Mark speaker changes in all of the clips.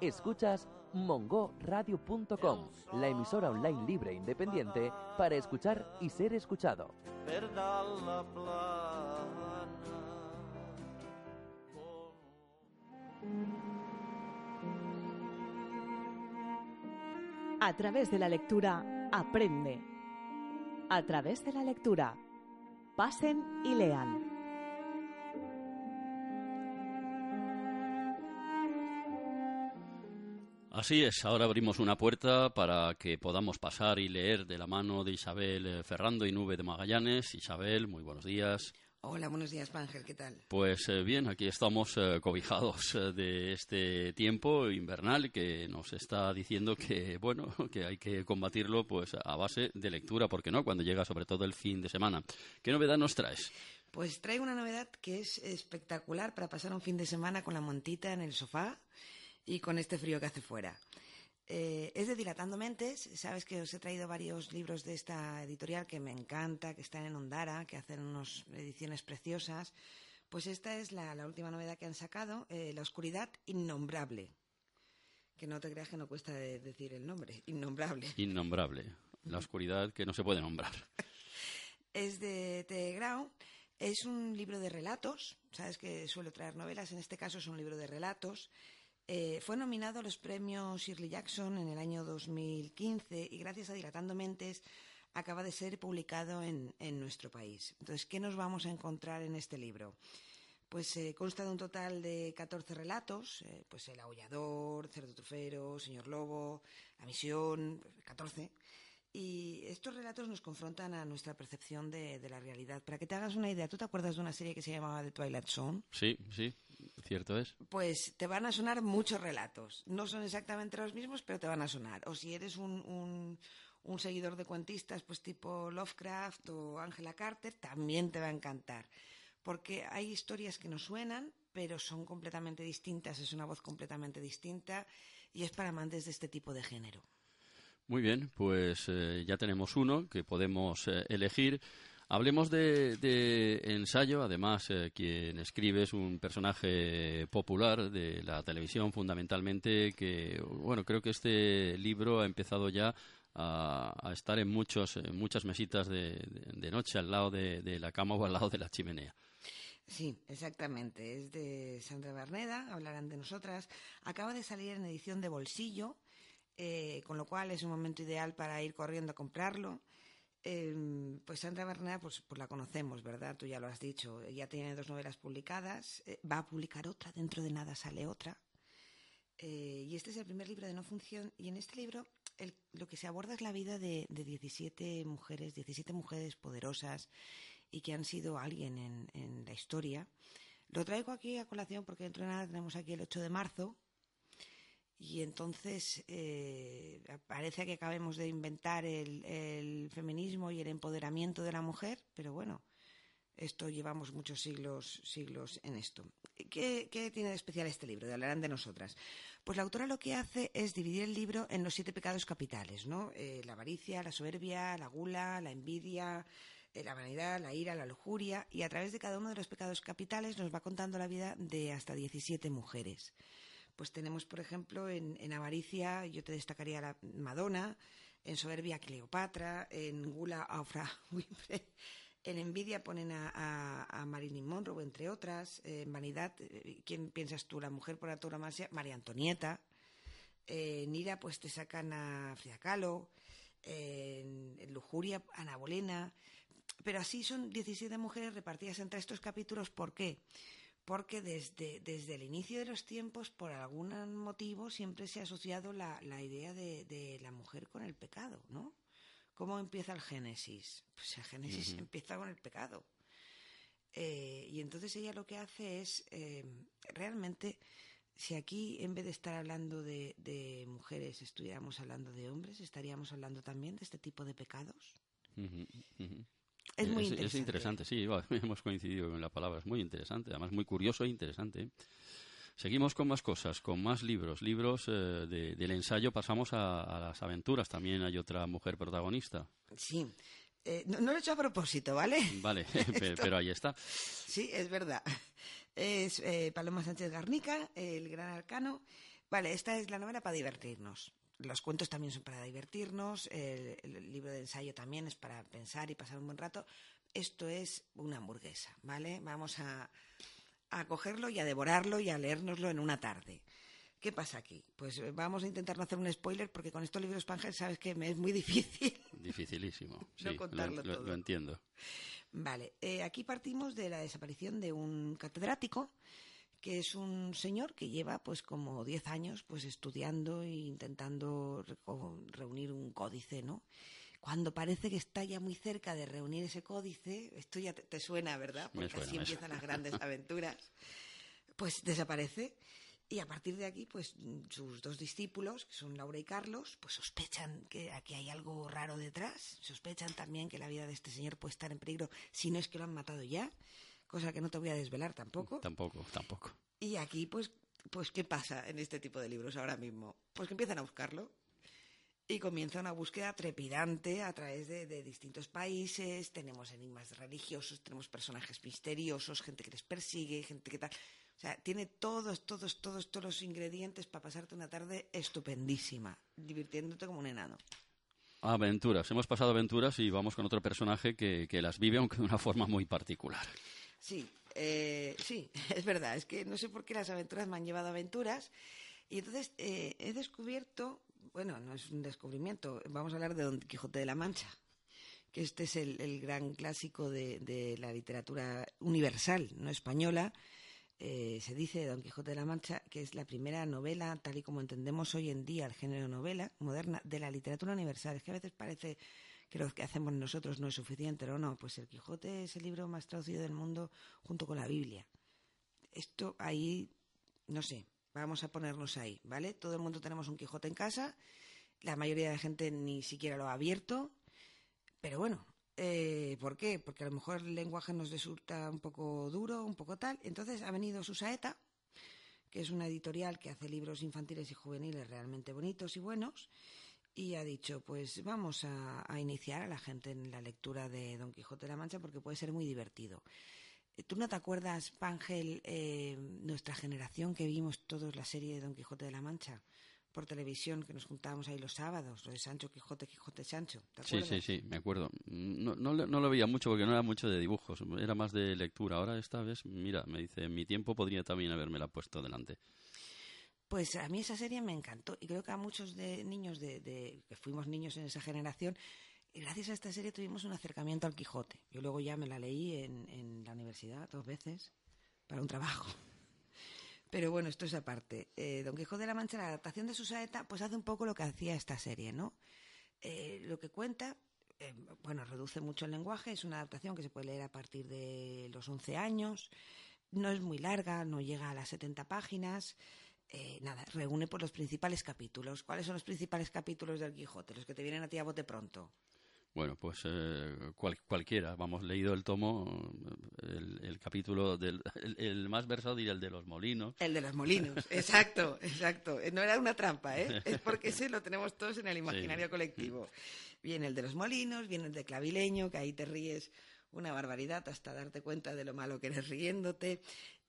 Speaker 1: Escuchas mongoradio.com, la emisora online libre e independiente para escuchar y ser escuchado.
Speaker 2: A través de la lectura, aprende. A través de la lectura, pasen y lean.
Speaker 3: Así es, ahora abrimos una puerta para que podamos pasar y leer de la mano de Isabel eh, Ferrando y Nube de Magallanes. Isabel, muy buenos días.
Speaker 4: Hola, buenos días, Ángel, ¿qué tal?
Speaker 3: Pues eh, bien, aquí estamos eh, cobijados de este tiempo invernal que nos está diciendo que, bueno, que hay que combatirlo pues a base de lectura, porque no, cuando llega sobre todo el fin de semana. ¿Qué novedad nos traes?
Speaker 4: Pues traigo una novedad que es espectacular para pasar un fin de semana con la montita en el sofá y con este frío que hace fuera. Eh, es de Dilatando Mentes. Sabes que os he traído varios libros de esta editorial que me encanta, que están en Ondara, que hacen unas ediciones preciosas. Pues esta es la, última novedad que han sacado, eh, La Oscuridad Innombrable. Que no te creas que no cuesta decir el nombre, Innombrable.
Speaker 3: Innombrable. La oscuridad que no se puede nombrar.
Speaker 4: es de T. Grau. Es un libro de relatos. Sabes que suelo traer novelas. En este caso es un libro de relatos. Eh, fue nominado a los premios Shirley Jackson en el año 2015 y gracias a Dilatando Mentes acaba de ser publicado en, nuestro país. Entonces, ¿qué nos vamos a encontrar en este libro? Pues eh, consta de un total de 14 relatos, eh, pues El aullador, Cerdo trufero, Señor Lobo, La misión, 14. Y estos relatos nos confrontan a nuestra percepción de, de, la realidad. Para que te hagas una idea, ¿tú te acuerdas de una serie que se llamaba The Twilight Zone?
Speaker 3: Sí, sí. Cierto es.
Speaker 4: Pues te van a sonar muchos relatos. No son exactamente los mismos, pero te van a sonar. O si eres un, un, seguidor de cuentistas, pues tipo Lovecraft o Angela Carter, también te va a encantar. Porque hay historias que nos suenan, pero son completamente distintas, es una voz completamente distinta y es para amantes de este tipo de género.
Speaker 3: Muy bien, pues eh, ya tenemos uno que podemos eh, elegir. Hablemos de, ensayo. Además, eh, quien escribe es un personaje popular de la televisión, fundamentalmente. Que, bueno, creo que este libro ha empezado ya a, estar en, muchos, muchas mesitas de, noche al lado de, la cama o al lado de la chimenea.
Speaker 4: Sí, exactamente. Es de Sandra Barneda, hablarán de nosotras. Acaba de salir en edición de bolsillo, eh, con lo cual es un momento ideal para ir corriendo a comprarlo. Em, pues Sandra Bernard, pues, pues, la conocemos, ¿verdad? Tú ya lo has dicho. Ya tiene dos novelas publicadas. Eh, va a publicar otra, dentro de nada sale otra. Eh, y este es el primer libro de no función. Y en este libro lo que se aborda es la vida de, de 17 mujeres, 17 mujeres poderosas y que han sido alguien en, en la historia. Lo traigo aquí a colación porque dentro de nada tenemos aquí el 8 de marzo, y entonces eh, parece que acabemos de inventar el, feminismo y el empoderamiento de la mujer, pero bueno, esto llevamos muchos siglos, siglos en esto. ¿Qué, tiene de especial este libro? De hablarán de nosotras. Pues la autora lo que hace es dividir el libro en los siete pecados capitales, ¿no? Eh, la avaricia, la soberbia, la gula, la envidia, eh, la vanidad, la ira, la lujuria, y a través de cada uno de los pecados capitales nos va contando la vida de hasta 17 mujeres. Pues tenemos, por ejemplo, en, avaricia, yo te destacaría la Madonna, en soberbia Cleopatra, en gula a Oprah en envidia ponen a, Marilyn Monroe, entre otras, en vanidad, eh, ¿quién piensas tú? La mujer por antonomasia, María Antonieta, en ira pues te sacan a Frida Kahlo, en, en lujuria Ana Bolena, pero así son 17 mujeres repartidas entre estos capítulos, ¿por qué? Porque desde, desde el inicio de los tiempos, por algún motivo, siempre se ha asociado la, la idea de, la mujer con el pecado, ¿no? ¿Cómo empieza el Génesis? Pues el Génesis empieza con el pecado. Eh, y entonces ella lo que hace es eh, realmente si aquí en vez de estar hablando de, de, mujeres estuviéramos hablando de hombres, estaríamos hablando también de este tipo de pecados. Es muy interesante.
Speaker 3: Es interesante, sí, hemos coincidido con la palabra, es muy interesante, además muy curioso e interesante. Seguimos con más cosas, con más libros, libros eh, del ensayo, pasamos a, las aventuras, también hay otra mujer protagonista.
Speaker 4: Sí, eh, no, lo he hecho a propósito, ¿vale?
Speaker 3: Vale, pero ahí está.
Speaker 4: Sí, es verdad. Es eh, Paloma Sánchez Garnica, El Gran Arcano. Vale, esta es la novela para divertirnos. Los cuentos también son para divertirnos, el, libro de ensayo también es para pensar y pasar un buen rato. Esto es una hamburguesa, ¿vale? Vamos a, a cogerlo y a devorarlo y a leérnoslo en una tarde. ¿Qué pasa aquí? Pues eh, vamos a intentar no hacer un spoiler porque con estos libros Pangel sabes que me es muy difícil.
Speaker 3: Dificilísimo. sí, contarlo lo, todo. Lo entiendo.
Speaker 4: Vale, eh, aquí partimos de la desaparición de un catedrático que es un señor que lleva pues como 10 años pues estudiando e intentando reunir un códice, ¿no? Cuando parece que está ya muy cerca de reunir ese códice, esto ya te, suena, ¿verdad? Porque así empiezan las grandes aventuras. Pues desaparece y a partir de aquí, pues sus dos discípulos, que son Laura y Carlos, pues sospechan que aquí hay algo raro detrás, sospechan también que la vida de este señor puede estar en peligro si no es que lo han matado ya, cosa que no te voy a desvelar tampoco.
Speaker 3: Tampoco, tampoco.
Speaker 4: Y aquí, pues, pues ¿qué pasa en este tipo de libros ahora mismo? Pues que empiezan a buscarlo y comienza una búsqueda trepidante a través de, de, distintos países. Tenemos enigmas religiosos, tenemos personajes misteriosos, gente que les persigue, gente que tal. O sea, tiene todos, todos, todos, todos los ingredientes para pasarte una tarde estupendísima, divirtiéndote como un enano.
Speaker 3: Aventuras. Hemos pasado aventuras y vamos con otro personaje que, que las vive, aunque de una forma muy particular.
Speaker 4: Sí, eh, sí, es verdad. Es que no sé por qué las aventuras me han llevado a aventuras. Y entonces eh, he descubierto, bueno, no es un descubrimiento, vamos a hablar de Don Quijote de la Mancha que este es el, gran clásico de, de, la literatura universal, no española, eh, se dice Don Quijote de la Mancha que es la primera novela, tal y como entendemos hoy en día el género novela moderna, de la literatura universal. Es que a veces parece que lo que hacemos nosotros no es suficiente, o no. Pues el Quijote es el libro más traducido del mundo junto con la Biblia. Esto ahí, no sé, vamos a ponernos ahí, ¿vale? Todo el mundo tenemos un Quijote en casa, la mayoría de la gente ni siquiera lo ha abierto, pero bueno, eh, ¿Por qué? Porque a lo mejor el lenguaje nos resulta un poco duro, un poco tal. Entonces ha venido Susaeta, que es una editorial que hace libros infantiles y juveniles realmente bonitos y buenos, y ha dicho, pues vamos a, iniciar a la gente en la lectura de Don Quijote de la Mancha porque puede ser muy divertido. Eh, ¿Tú no te acuerdas, Pangel, eh, nuestra generación que vimos todos la serie de Don Quijote de la Mancha? por televisión que nos juntábamos ahí los sábados, lo de Sancho Quijote, Quijote Sancho.
Speaker 3: sí, sí, sí, me acuerdo. No, no, no, lo veía mucho porque no era mucho de dibujos, era más de lectura. Ahora esta vez, mira, me dice, en mi tiempo podría también haberme la puesto delante.
Speaker 4: Pues a mí esa serie me encantó y creo que a muchos de niños de, que fuimos niños en esa generación, gracias a esta serie tuvimos un acercamiento al Quijote. Yo luego ya me la leí en, en la universidad dos veces para un trabajo. Pero bueno, esto es aparte. Eh, Don Quijote de la Mancha, la adaptación de su saeta, pues hace un poco lo que hacía esta serie, ¿no? Eh, lo que cuenta, eh, bueno, reduce mucho el lenguaje, es una adaptación que se puede leer a partir de los 11 años, no es muy larga, no llega a las 70 páginas. Eh, nada, reúne por los principales capítulos. ¿Cuáles son los principales capítulos del Quijote? Los que te vienen a ti a bote pronto.
Speaker 3: Bueno, pues eh, cualquiera. Vamos, leído el tomo, el, capítulo del el, más versado diría el de los molinos.
Speaker 4: El de los molinos, exacto, exacto. No era una trampa, ¿eh? Es porque ese lo tenemos todos en el imaginario colectivo. Viene el de los molinos, viene el de clavileño, que ahí te ríes una barbaridad hasta darte cuenta de lo malo que eres riéndote.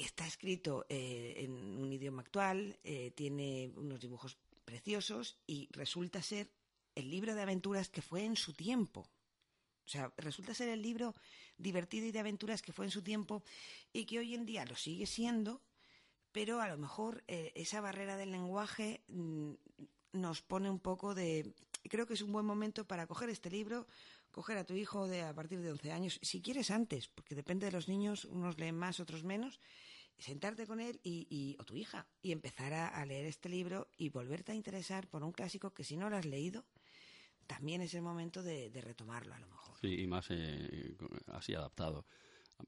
Speaker 4: Está escrito eh, en un idioma actual, eh, tiene unos dibujos preciosos y resulta ser el libro de aventuras que fue en su tiempo. O sea, resulta ser el libro divertido y de aventuras que fue en su tiempo y que hoy en día lo sigue siendo, pero a lo mejor eh, esa barrera del lenguaje mm, nos pone un poco de... Creo que es un buen momento para coger este libro, coger a tu hijo de a partir de 11 años, si quieres antes, porque depende de los niños, unos leen más, otros menos, sentarte con él y, o tu hija y empezar a, a leer este libro y volverte a interesar por un clásico que si no lo has leído, también es el momento de, retomarlo a lo mejor.
Speaker 3: Sí, y más eh, así adaptado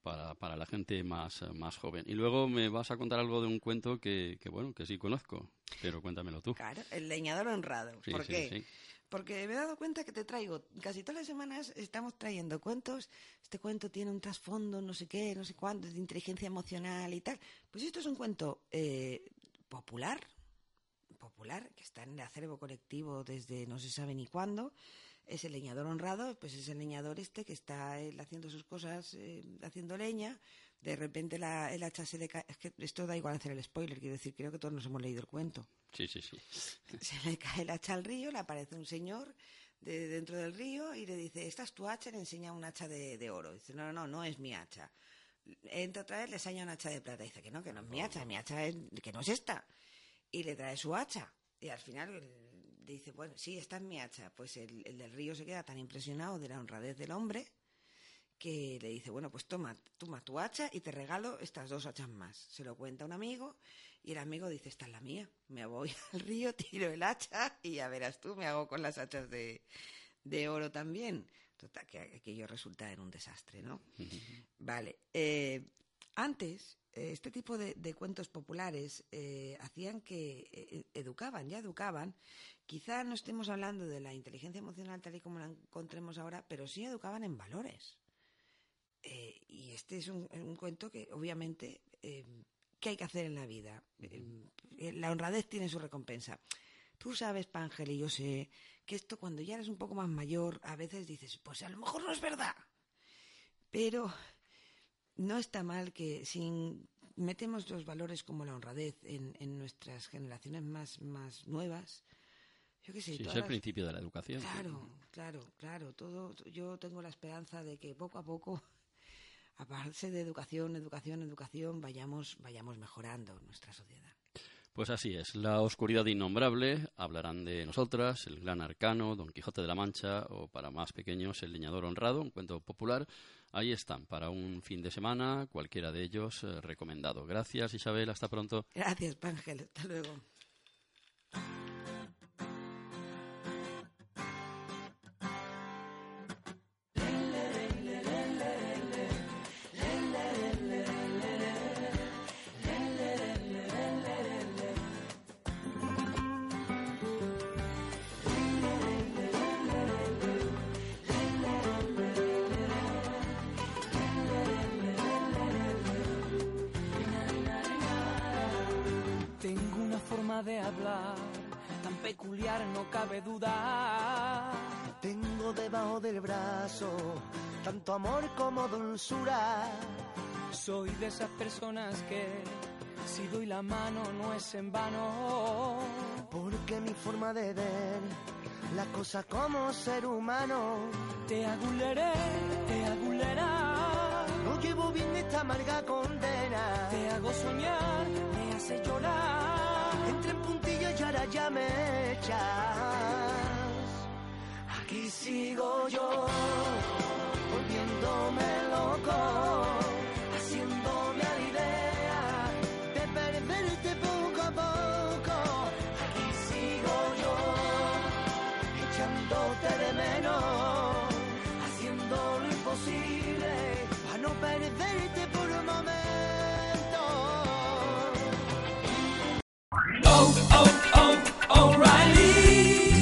Speaker 3: para, para la gente más, más joven. Y luego me vas a contar algo de un cuento que, que bueno, que sí conozco, pero cuéntamelo tú.
Speaker 4: Claro, el leñador honrado.
Speaker 3: Sí,
Speaker 4: ¿Por
Speaker 3: sí,
Speaker 4: qué?
Speaker 3: sí.
Speaker 4: Porque me he dado cuenta que te traigo, casi todas las semanas estamos trayendo cuentos. Este cuento tiene un trasfondo, no sé qué, no sé cuánto, de inteligencia emocional y tal. Pues esto es un cuento eh, popular, popular, que está en el acervo colectivo desde no se sabe ni cuándo. Es el leñador honrado, pues es el leñador este que está él haciendo sus cosas, eh, haciendo leña. De repente la, el hacha se le cae. Es que esto da igual hacer el spoiler, quiero decir, creo que todos nos hemos leído el cuento
Speaker 3: Sí, sí, sí.
Speaker 4: se le cae el hacha al río, le aparece un señor de dentro del río y le dice, esta es tu hacha, le enseña un hacha de, de oro. Dice, no, no, no, no es mi hacha. Entra otra vez, le enseña un hacha de plata. Dice que no, que no es mi hacha, mi hacha es, que no es esta. Y le trae su hacha. Y al final dice, bueno, sí, esta es mi hacha. Pues el, el del río se queda tan impresionado de la honradez del hombre que le dice, bueno, pues toma, toma tu hacha y te regalo estas dos hachas más. Se lo cuenta un amigo y el amigo dice, esta es la mía. Me voy al río, tiro el hacha y ya verás tú, me hago con las hachas de, de oro también. Total, que aquello resulta en un desastre, ¿no? Vale. eh, antes, eh, este tipo de, de cuentos populares eh, hacían que eh, educaban, ya educaban. Quizá no estemos hablando de la inteligencia emocional tal y como la encontremos ahora, pero sí educaban en valores. Eh, y este es un, un cuento que, obviamente, eh, ¿qué hay que hacer en la vida? Eh, la honradez tiene su recompensa. Tú sabes, Pángel, y yo sé que esto cuando ya eres un poco más mayor, a veces dices, pues a lo mejor no es verdad. Pero no está mal que si metemos los valores como la honradez en, en nuestras generaciones más, más nuevas, yo qué sé,
Speaker 3: Sí, es el
Speaker 4: las-
Speaker 3: principio de la educación.
Speaker 4: Claro, claro, claro. Todo, yo tengo la esperanza de que poco a poco, a base de educación, educación, educación, vayamos, vayamos mejorando nuestra sociedad.
Speaker 3: Pues así es, la oscuridad innombrable, hablarán de nosotras, el gran arcano, Don Quijote de la Mancha o para más pequeños el leñador honrado, un cuento popular. Ahí están, para un fin de semana, cualquiera de ellos eh, recomendado. Gracias Isabel, hasta pronto.
Speaker 4: Gracias, Pángel. Hasta luego.
Speaker 5: Forma de hablar tan peculiar, no cabe duda.
Speaker 6: Tengo debajo del brazo tanto amor como dulzura.
Speaker 5: Soy de esas personas que si doy la mano no es en vano.
Speaker 6: Porque mi forma de ver la cosa como ser humano.
Speaker 5: Te aguleré, te agulerá.
Speaker 6: No llevo bien esta amarga condena.
Speaker 5: Te hago soñar, me hace llorar.
Speaker 6: Ahora ya me echas. Aquí sigo yo,